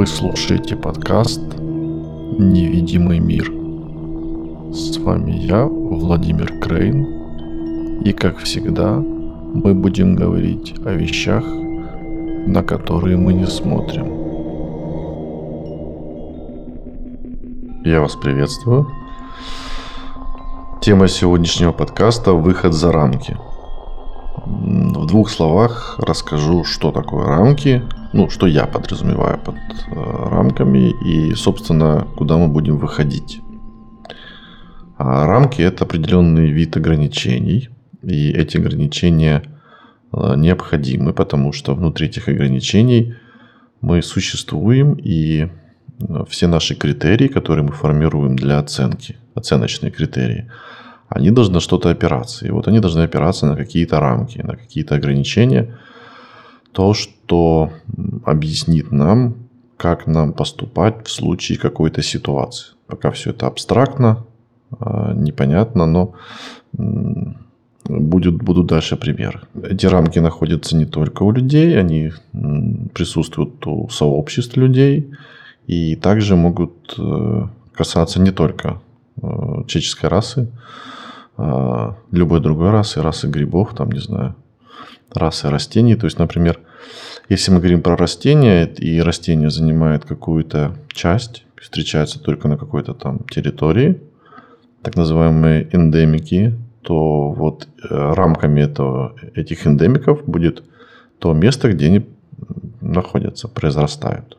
Вы слушаете подкаст «Невидимый мир». С вами я, Владимир Крейн, и как всегда мы будем говорить о вещах, на которые мы не смотрим. Я вас приветствую. Тема сегодняшнего подкаста – выход за рамки. В двух словах расскажу, что такое рамки, ну, что я подразумеваю под э, рамками и, собственно, куда мы будем выходить. А рамки – это определенный вид ограничений, и эти ограничения э, необходимы, потому что внутри этих ограничений мы существуем, и э, все наши критерии, которые мы формируем для оценки, оценочные критерии, они должны что-то опираться. И вот они должны опираться на какие-то рамки, на какие-то ограничения – то, что объяснит нам, как нам поступать в случае какой-то ситуации. Пока все это абстрактно, а, непонятно, но будет, будут дальше примеры. Эти рамки находятся не только у людей, они присутствуют у сообществ людей и также могут э, касаться не только э, человеческой расы, а любой другой расы, расы грибов, там, не знаю, расы растений. То есть, например, если мы говорим про растения, и растение занимает какую-то часть, встречается только на какой-то там территории, так называемые эндемики, то вот э, рамками этого, этих эндемиков будет то место, где они находятся, произрастают.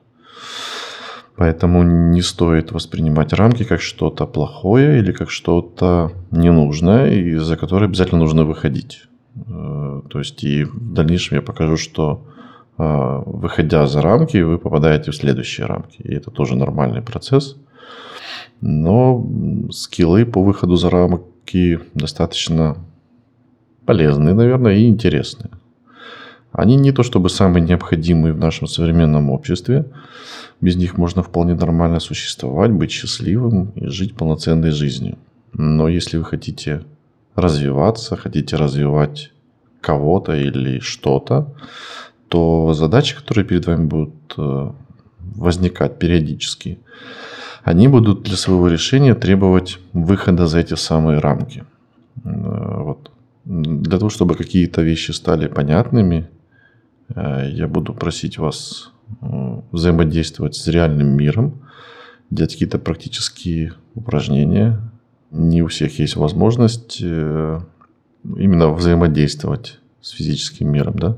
Поэтому не стоит воспринимать рамки как что-то плохое или как что-то ненужное, из-за которое обязательно нужно выходить. Э, то есть и в дальнейшем я покажу, что выходя за рамки, вы попадаете в следующие рамки. И это тоже нормальный процесс. Но скиллы по выходу за рамки достаточно полезные, наверное, и интересные. Они не то чтобы самые необходимые в нашем современном обществе. Без них можно вполне нормально существовать, быть счастливым и жить полноценной жизнью. Но если вы хотите развиваться, хотите развивать кого-то или что-то, то задачи, которые перед вами будут э, возникать периодически, они будут для своего решения требовать выхода за эти самые рамки. Э, вот. Для того, чтобы какие-то вещи стали понятными, э, я буду просить вас взаимодействовать с реальным миром, делать какие-то практические упражнения, не у всех есть возможность именно взаимодействовать с физическим миром, да,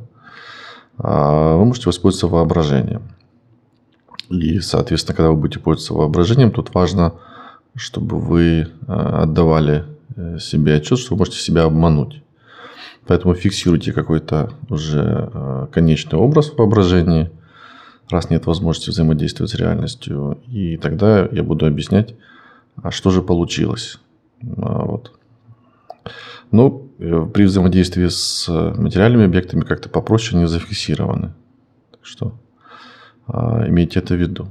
вы можете воспользоваться воображением. И, соответственно, когда вы будете пользоваться воображением, тут важно, чтобы вы э, отдавали э, себе отчет, что вы можете себя обмануть. Поэтому фиксируйте какой-то уже конечный образ в воображении, раз нет возможности взаимодействовать с реальностью. И тогда я буду объяснять, а что же получилось? А, вот. Ну, э, при взаимодействии с материальными объектами как-то попроще они зафиксированы. Так что а, имейте это в виду.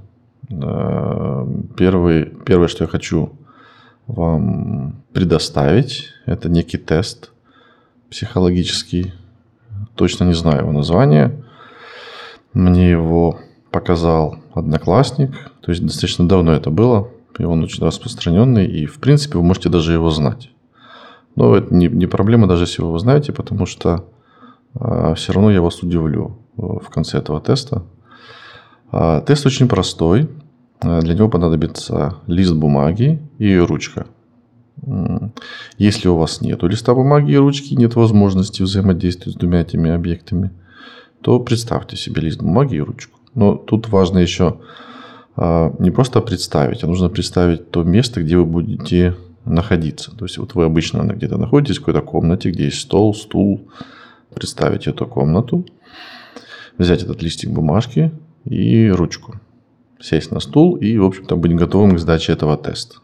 Первый, первое, что я хочу вам предоставить, это некий тест психологический. Точно не знаю его название. Мне его показал одноклассник. То есть достаточно давно это было и он очень распространенный, и в принципе вы можете даже его знать. Но это не, не проблема, даже если вы его знаете, потому что а, все равно я вас удивлю э, в конце этого теста. А, тест очень простой. А, для него понадобится лист бумаги и ручка. Если у вас нет листа бумаги и ручки, нет возможности взаимодействовать с двумя этими объектами, то представьте себе лист бумаги и ручку. Но тут важно еще а, не просто представить, а нужно представить то место, где вы будете находиться. То есть вот вы обычно где-то находитесь в какой-то комнате, где есть стол, стул. Представить эту комнату, взять этот листик бумажки и ручку. Сесть на стул и, в общем-то, быть готовым к сдаче этого теста.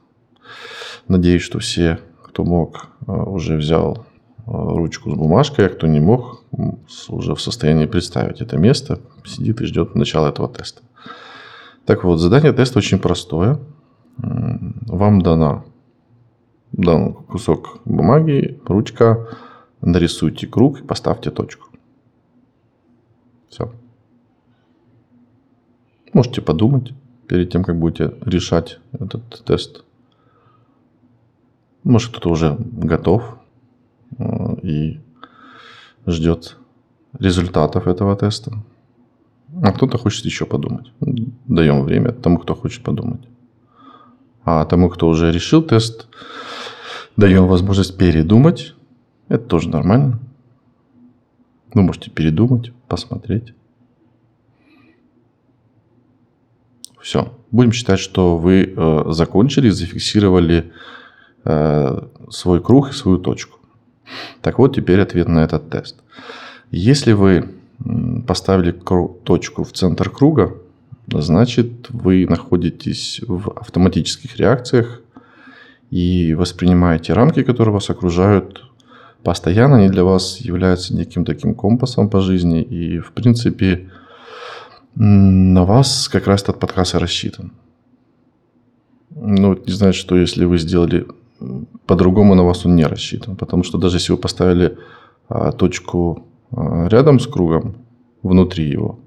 Надеюсь, что все, кто мог, а, уже взял а, ручку с бумажкой, а кто не мог, уже в состоянии представить это место, сидит и ждет начала этого теста. Так вот, задание теста очень простое. Вам дано дан кусок бумаги, ручка, нарисуйте круг и поставьте точку. Все. Можете подумать перед тем, как будете решать этот тест. Может, кто-то уже готов э, и ждет результатов этого теста. А кто-то хочет еще подумать. Даем время тому, кто хочет подумать. А тому, кто уже решил тест, даем возможность передумать. Это тоже нормально. Вы можете передумать, посмотреть. Все. Будем считать, что вы э, закончили, зафиксировали э, свой круг и свою точку. Так вот, теперь ответ на этот тест. Если вы поставили точку в центр круга, значит вы находитесь в автоматических реакциях и воспринимаете рамки, которые вас окружают, постоянно они для вас являются неким таким компасом по жизни. И, в принципе, на вас как раз этот подкаст и рассчитан. Ну, не знаю, что если вы сделали по-другому, на вас он не рассчитан. Потому что даже если вы поставили а, точку а, рядом с кругом, внутри его,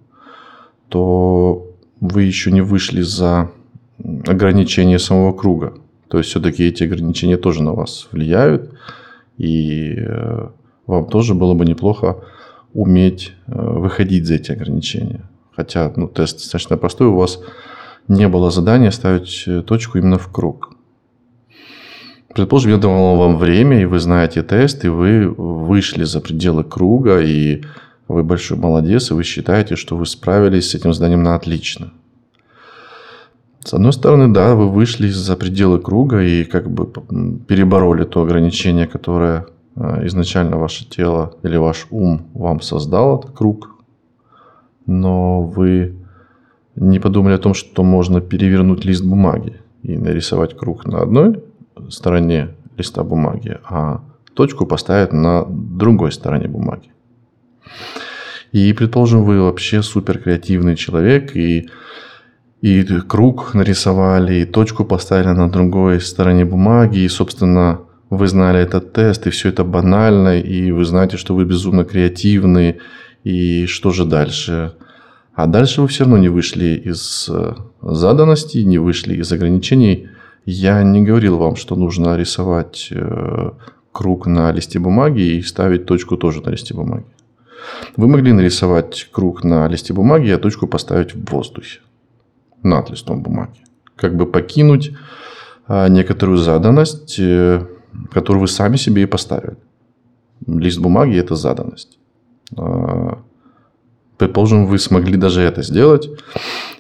то вы еще не вышли за ограничения самого круга. То есть все-таки эти ограничения тоже на вас влияют. И э, вам тоже было бы неплохо уметь э, выходить за эти ограничения. Хотя ну, тест достаточно простой, у вас не было задания ставить э, точку именно в круг. Предположим, я давал вам время, и вы знаете тест, и вы вышли за пределы круга, и вы большой молодец, и вы считаете, что вы справились с этим заданием на отлично. С одной стороны, да, вы вышли за пределы круга и как бы перебороли то ограничение, которое а, изначально ваше тело или ваш ум вам создал этот круг. Но вы не подумали о том, что можно перевернуть лист бумаги и нарисовать круг на одной стороне листа бумаги, а точку поставить на другой стороне бумаги. И, предположим, вы вообще супер креативный человек, и и круг нарисовали, и точку поставили на другой стороне бумаги, и, собственно, вы знали этот тест, и все это банально, и вы знаете, что вы безумно креативны, и что же дальше? А дальше вы все равно не вышли из э, заданности, не вышли из ограничений. Я не говорил вам, что нужно рисовать э, круг на листе бумаги и ставить точку тоже на листе бумаги. Вы могли нарисовать круг на листе бумаги, а точку поставить в воздухе над листом бумаги. Как бы покинуть а, некоторую заданность, э, которую вы сами себе и поставили. Лист бумаги – это заданность. А, предположим, вы смогли даже это сделать.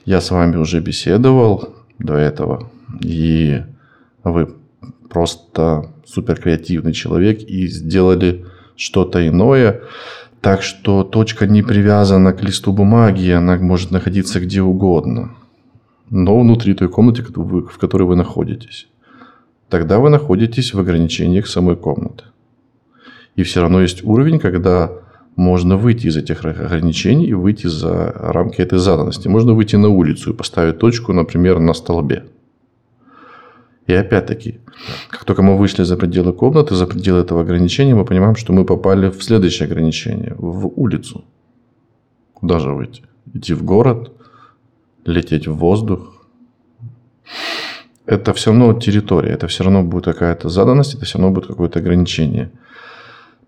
Я с вами уже беседовал до этого. И вы просто супер креативный человек и сделали что-то иное. Так что точка не привязана к листу бумаги, она может находиться где угодно но внутри той комнаты, в которой вы находитесь. Тогда вы находитесь в ограничениях самой комнаты. И все равно есть уровень, когда можно выйти из этих ограничений и выйти за рамки этой заданности. Можно выйти на улицу и поставить точку, например, на столбе. И опять-таки, как только мы вышли за пределы комнаты, за пределы этого ограничения, мы понимаем, что мы попали в следующее ограничение, в улицу. Куда же выйти? Идти в город, лететь в воздух. Это все равно территория, это все равно будет какая-то заданность, это все равно будет какое-то ограничение.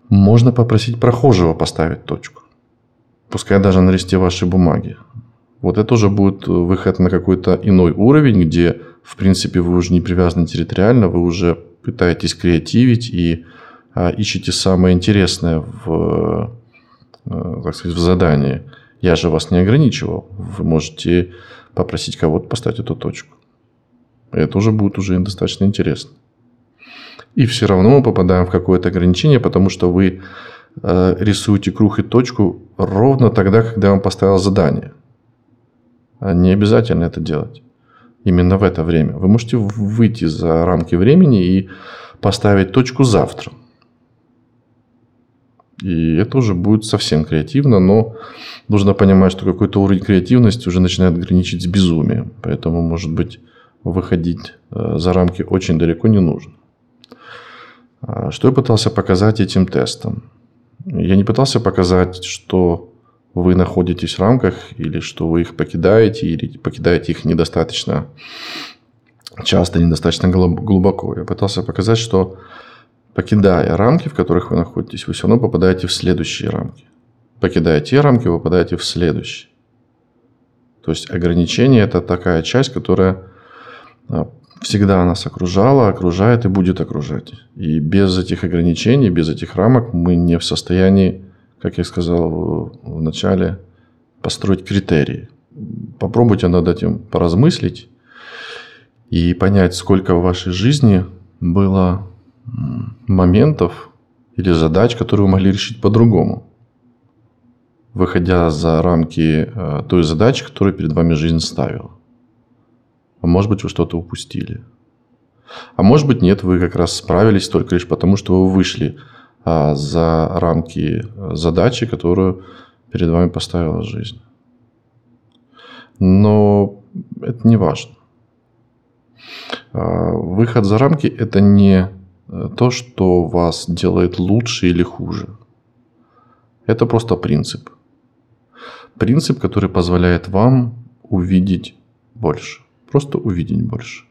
Можно попросить прохожего поставить точку. Пускай даже на листе вашей бумаги. Вот это уже будет выход на какой-то иной уровень, где, в принципе, вы уже не привязаны территориально, вы уже пытаетесь креативить и а, ищете самое интересное в, а, так сказать, в задании. Я же вас не ограничивал. Вы можете попросить кого-то поставить эту точку. Это уже будет уже достаточно интересно. И все равно мы попадаем в какое-то ограничение, потому что вы э, рисуете круг и точку ровно тогда, когда вам поставил задание. А не обязательно это делать. Именно в это время. Вы можете выйти за рамки времени и поставить точку завтра. И это уже будет совсем креативно, но нужно понимать, что какой-то уровень креативности уже начинает граничить с безумием. Поэтому, может быть, выходить э, за рамки очень далеко не нужно. А что я пытался показать этим тестом? Я не пытался показать, что вы находитесь в рамках, или что вы их покидаете, или покидаете их недостаточно часто, недостаточно глубоко. Я пытался показать, что покидая рамки, в которых вы находитесь, вы все равно попадаете в следующие рамки. Покидая те рамки, вы попадаете в следующие. То есть ограничение – это такая часть, которая а, всегда нас окружала, окружает и будет окружать. И без этих ограничений, без этих рамок мы не в состоянии как я сказал в начале, построить критерии. Попробуйте над этим поразмыслить и понять, сколько в вашей жизни было моментов или задач, которые вы могли решить по-другому, выходя за рамки э, той задачи, которую перед вами жизнь ставила. А может быть, вы что-то упустили. А может быть, нет, вы как раз справились только лишь потому, что вы вышли а, за рамки задачи, которую перед вами поставила жизнь. Но это не важно. А, выход за рамки – это не э, то, что вас делает лучше или хуже. Это просто принцип. Принцип, который позволяет вам увидеть больше. Просто увидеть больше.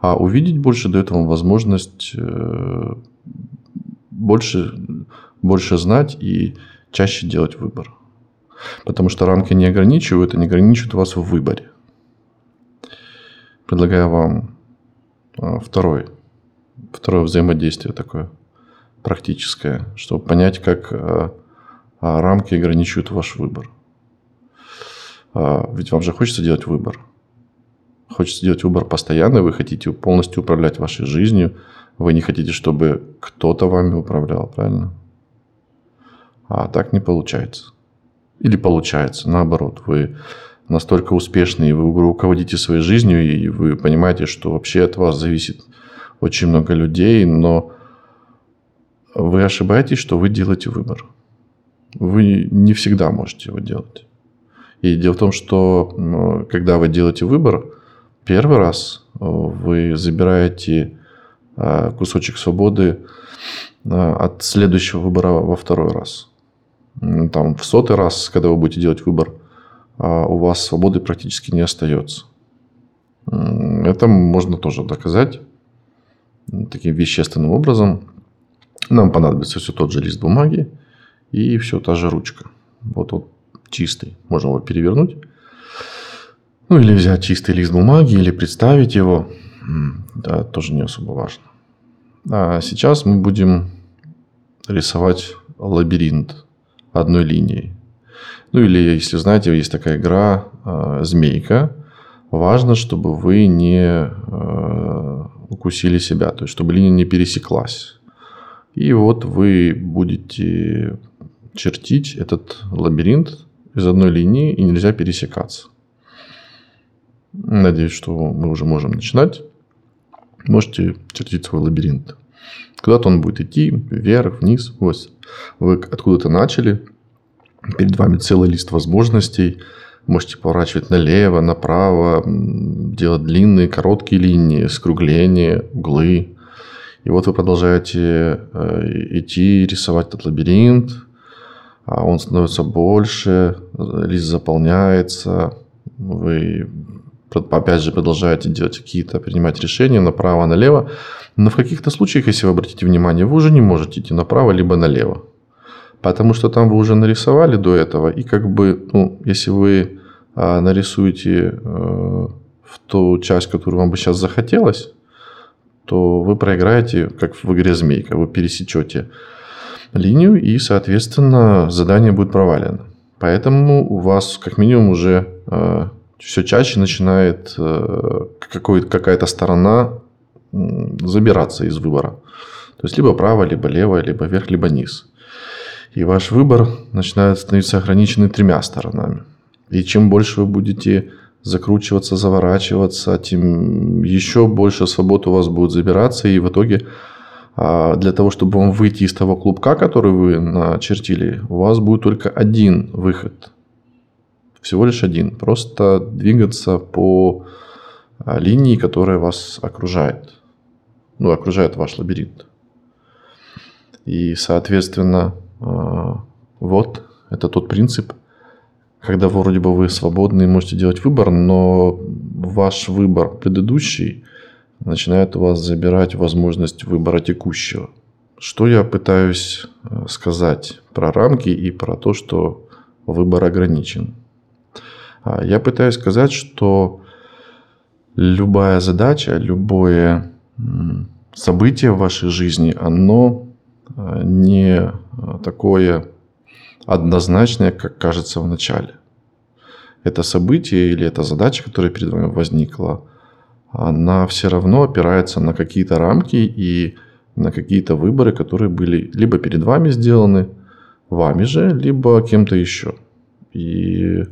А увидеть больше дает вам возможность э, больше, больше знать и чаще делать выбор. Потому что рамки не ограничивают, они ограничивают вас в выборе. Предлагаю вам а, второй, второе взаимодействие такое практическое, чтобы понять, как а, а, рамки ограничивают ваш выбор. Ведь вам же хочется делать выбор. Хочется делать выбор постоянно, вы хотите полностью управлять вашей жизнью, вы не хотите, чтобы кто-то вами управлял, правильно? А так не получается. Или получается, наоборот. Вы настолько успешны, и вы руководите своей жизнью, и вы понимаете, что вообще от вас зависит очень много людей, но вы ошибаетесь, что вы делаете выбор. Вы не всегда можете его делать. И дело в том, что когда вы делаете выбор, первый раз э, вы забираете Э, кусочек свободы э, от следующего выбора во второй раз. Там в сотый раз, когда вы будете делать выбор, у вас свободы практически не остается. Это можно тоже доказать таким вещественным образом. Нам понадобится все тот же лист бумаги и все та же ручка. Вот он чистый. Можно его перевернуть. Ну или взять чистый лист бумаги, или представить его. Да, тоже не особо важно. А сейчас мы будем рисовать лабиринт одной линией. Ну или, если знаете, есть такая игра э, «Змейка». Важно, чтобы вы не э, укусили себя, то есть чтобы линия не пересеклась. И вот вы будете чертить этот лабиринт из одной линии, и нельзя пересекаться. Надеюсь, что мы уже можем начинать можете чертить свой лабиринт. Куда-то он будет идти, вверх, вниз. Вот вы откуда-то начали, перед вами целый лист возможностей. Можете поворачивать налево, направо, делать длинные, короткие линии, скругления, углы. И вот вы продолжаете э, идти, рисовать этот лабиринт. А он становится больше, лист заполняется. Вы опять же, продолжаете делать какие-то, принимать решения направо, налево. Но в каких-то случаях, если вы обратите внимание, вы уже не можете идти направо, либо налево. Потому что там вы уже нарисовали до этого, и как бы, ну, если вы а, нарисуете а, в ту часть, которую вам бы сейчас захотелось, то вы проиграете, как в игре «Змейка». Вы пересечете линию, и, соответственно, задание будет провалено. Поэтому у вас, как минимум, уже а, все чаще начинает э, какая-то сторона забираться из выбора. То есть либо право, либо лево, либо вверх, либо низ. И ваш выбор начинает становиться ограниченный тремя сторонами. И чем больше вы будете закручиваться, заворачиваться, тем еще больше свобод у вас будет забираться. И в итоге а, для того, чтобы вам выйти из того клубка, который вы начертили, у вас будет только один выход всего лишь один. Просто двигаться по а, линии, которая вас окружает. Ну, окружает ваш лабиринт. И, соответственно, вот это тот принцип, когда вроде бы вы свободны и можете делать выбор, но ваш выбор предыдущий начинает у вас забирать возможность выбора текущего. Что я пытаюсь э, сказать про рамки и про то, что выбор ограничен? А, я пытаюсь сказать, что любая задача, любое событие в вашей жизни, оно э, не э, такое однозначное, как кажется в начале. Это событие или эта задача, которая перед вами возникла, она все равно опирается на какие-то рамки и на какие-то выборы, которые были либо перед вами сделаны, вами же, либо кем-то еще. И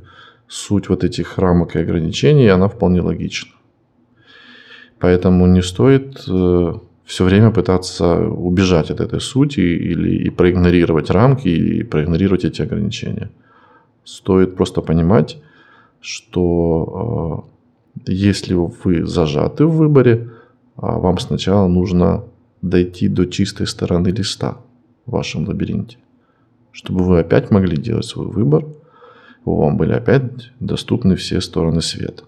суть вот этих рамок и ограничений, она вполне логична. Поэтому не стоит э, все время пытаться убежать от этой сути или и проигнорировать рамки и проигнорировать эти ограничения. Стоит просто понимать, что э, если вы зажаты в выборе, а вам сначала нужно дойти до чистой стороны листа в вашем лабиринте, чтобы вы опять могли делать свой выбор, вам были опять доступны все стороны света.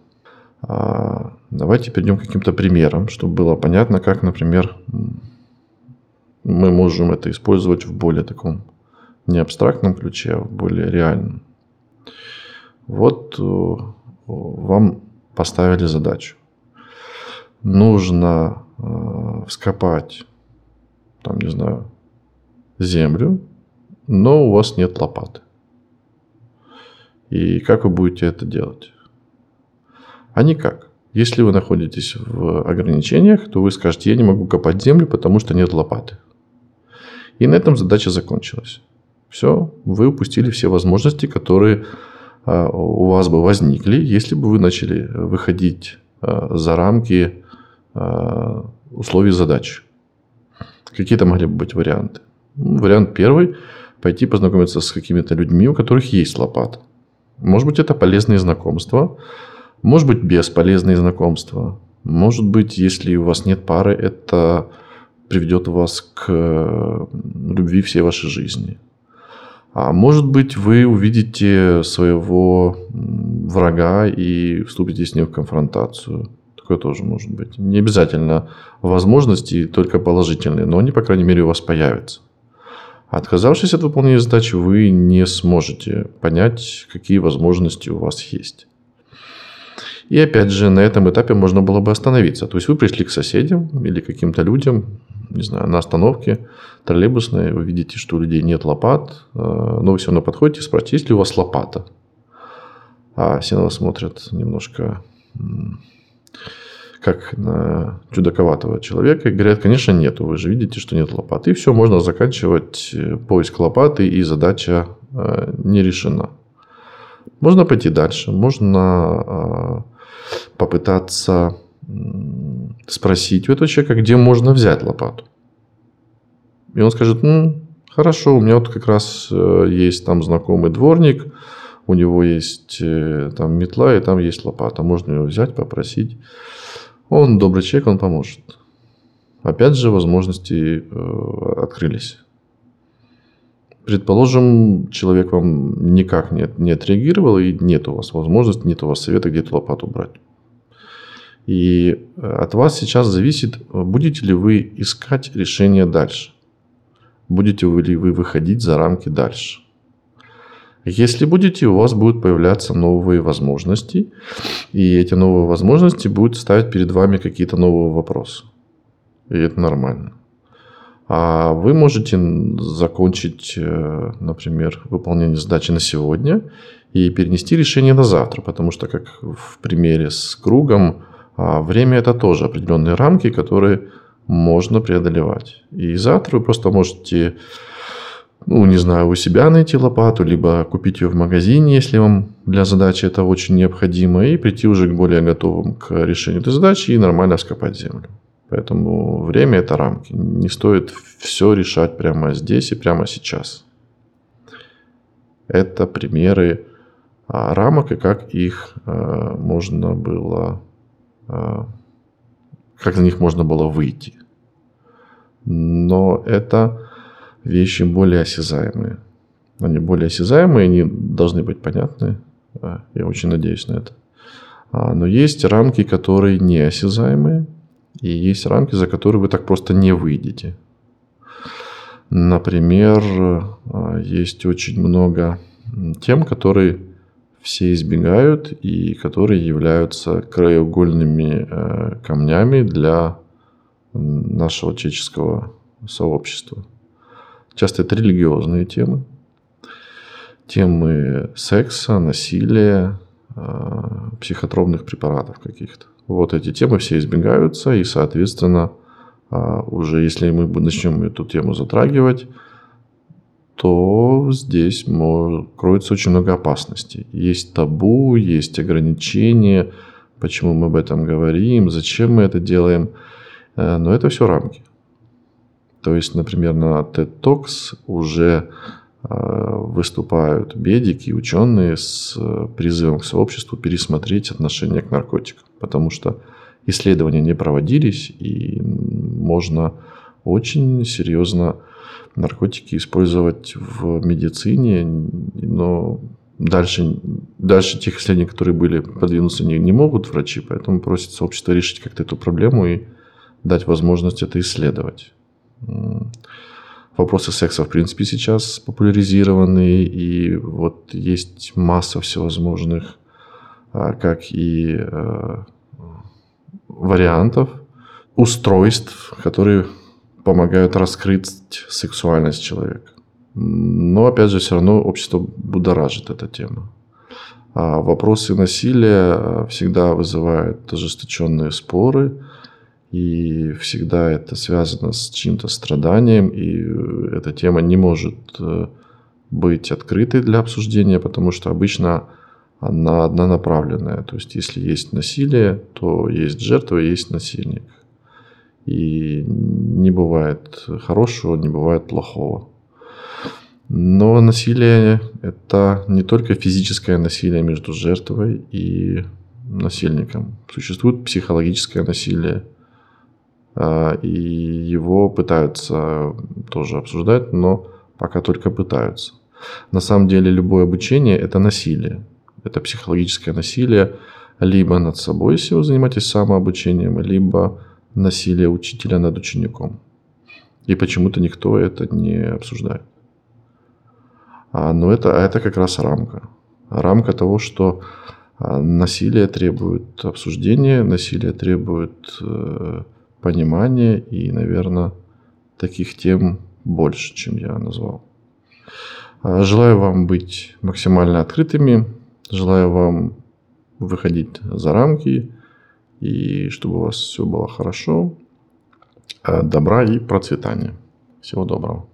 А давайте перейдем к каким-то примерам, чтобы было понятно, как, например, мы можем это использовать в более таком не абстрактном ключе, а в более реальном. Вот э, вам поставили задачу. Нужно э, вскопать, там, не знаю, землю, но у вас нет лопаты. И как вы будете это делать? А никак. Если вы находитесь в ограничениях, то вы скажете, я не могу копать землю, потому что нет лопаты. И на этом задача закончилась. Все, вы упустили все возможности, которые а, у вас бы возникли, если бы вы начали выходить а, за рамки а, условий задач. Какие-то могли бы быть варианты. Ну, вариант первый – пойти познакомиться с какими-то людьми, у которых есть лопата. Может быть, это полезные знакомства, может быть, бесполезные знакомства. Может быть, если у вас нет пары, это приведет вас к э, любви всей вашей жизни. А может быть, вы увидите своего врага и вступите с ним в конфронтацию. Такое тоже может быть. Не обязательно возможности только положительные, но они, по крайней мере, у вас появятся. Отказавшись от выполнения задачи, вы не сможете понять, какие возможности у вас есть. И опять же, на этом этапе можно было бы остановиться. То есть вы пришли к соседям или каким-то людям, не знаю, на остановке троллейбусной, вы видите, что у людей нет лопат, э, но вы все равно подходите и спрашиваете, есть ли у вас лопата? А все на вас смотрят немножко как на чудаковатого человека и говорят, конечно, нету, вы же видите, что нет лопаты. И все, можно заканчивать э, поиск лопаты, и задача э, не решена. Можно пойти дальше, можно попытаться спросить у этого человека, где можно взять лопату. И он скажет, ну, хорошо, у меня вот как раз э, есть там знакомый дворник, у него есть э, там метла, и там есть лопата. Можно ее взять, попросить. Он добрый человек, он поможет. Опять же, возможности э, открылись. Предположим, человек вам никак не, не отреагировал, и нет у вас возможности, нет у вас совета, где эту лопату брать. И э, от вас сейчас зависит, будете ли вы искать решение дальше. Будете ли вы выходить за рамки дальше. Если будете, у вас будут появляться новые возможности, и эти новые возможности будут ставить перед вами какие-то новые вопросы. И это нормально. А вы можете закончить, э, например, выполнение задачи на сегодня и перенести решение на завтра, потому что, как в примере с кругом, а время это тоже определенные рамки, которые можно преодолевать. И завтра вы просто можете, ну, не знаю, у себя найти лопату, либо купить ее в магазине, если вам для задачи это очень необходимо, и прийти уже к более готовым к решению этой задачи и нормально вскопать землю. Поэтому время это рамки. Не стоит все решать прямо здесь и прямо сейчас. Это примеры а, рамок и как их а, можно было а, как на них можно было выйти. Но это вещи более осязаемые. Они более осязаемые, они должны быть понятны Я очень надеюсь на это. Но есть рамки, которые неосязаемые, и есть рамки, за которые вы так просто не выйдете. Например, а, есть очень много тем, которые все избегают и которые являются краеугольными э, камнями для нашего чеческого сообщества. Часто это религиозные темы, темы секса, насилия, э, психотропных препаратов каких-то. Вот эти темы все избегаются, и, соответственно, э, уже если мы начнем эту тему затрагивать, то здесь кроется очень много опасностей. Есть табу, есть ограничения, почему мы об этом говорим, зачем мы это делаем. Э, но это все рамки. То есть, например, на TED Talks уже выступают бедики, ученые с э, призывом к сообществу пересмотреть отношение к наркотикам. Потому что исследования не проводились, и можно очень серьезно наркотики использовать в медицине, но дальше, дальше тех исследований, которые были, продвинуться не, не могут врачи, поэтому просит сообщество решить как-то эту проблему и дать возможность это исследовать. Вопросы секса, в принципе, сейчас популяризированы, и вот есть масса всевозможных, а, как и а, вариантов, устройств, которые помогают раскрыть сексуальность человека. Но, опять же, все равно общество будоражит эта тема. А вопросы насилия всегда вызывают ожесточенные споры, и всегда это связано с чьим-то страданием, и эта тема не может э, быть открытой для обсуждения, потому что обычно она однонаправленная. То есть, если есть насилие, то есть жертва, есть насильник. И не бывает хорошего, не бывает плохого. Но насилие – это не только физическое насилие между жертвой и насильником. Существует психологическое насилие, и его пытаются тоже обсуждать, но пока только пытаются. На самом деле любое обучение – это насилие. Это психологическое насилие либо над собой, если вы занимаетесь самообучением, либо насилие учителя над учеником. И почему-то никто это не обсуждает. А, но это, это как раз рамка. Рамка того, что а, насилие требует обсуждения, насилие требует понимания и, наверное, таких тем больше, чем я назвал. А, желаю вам быть максимально открытыми, желаю вам выходить за рамки, и чтобы у вас все было хорошо, э, добра и процветания. Всего доброго.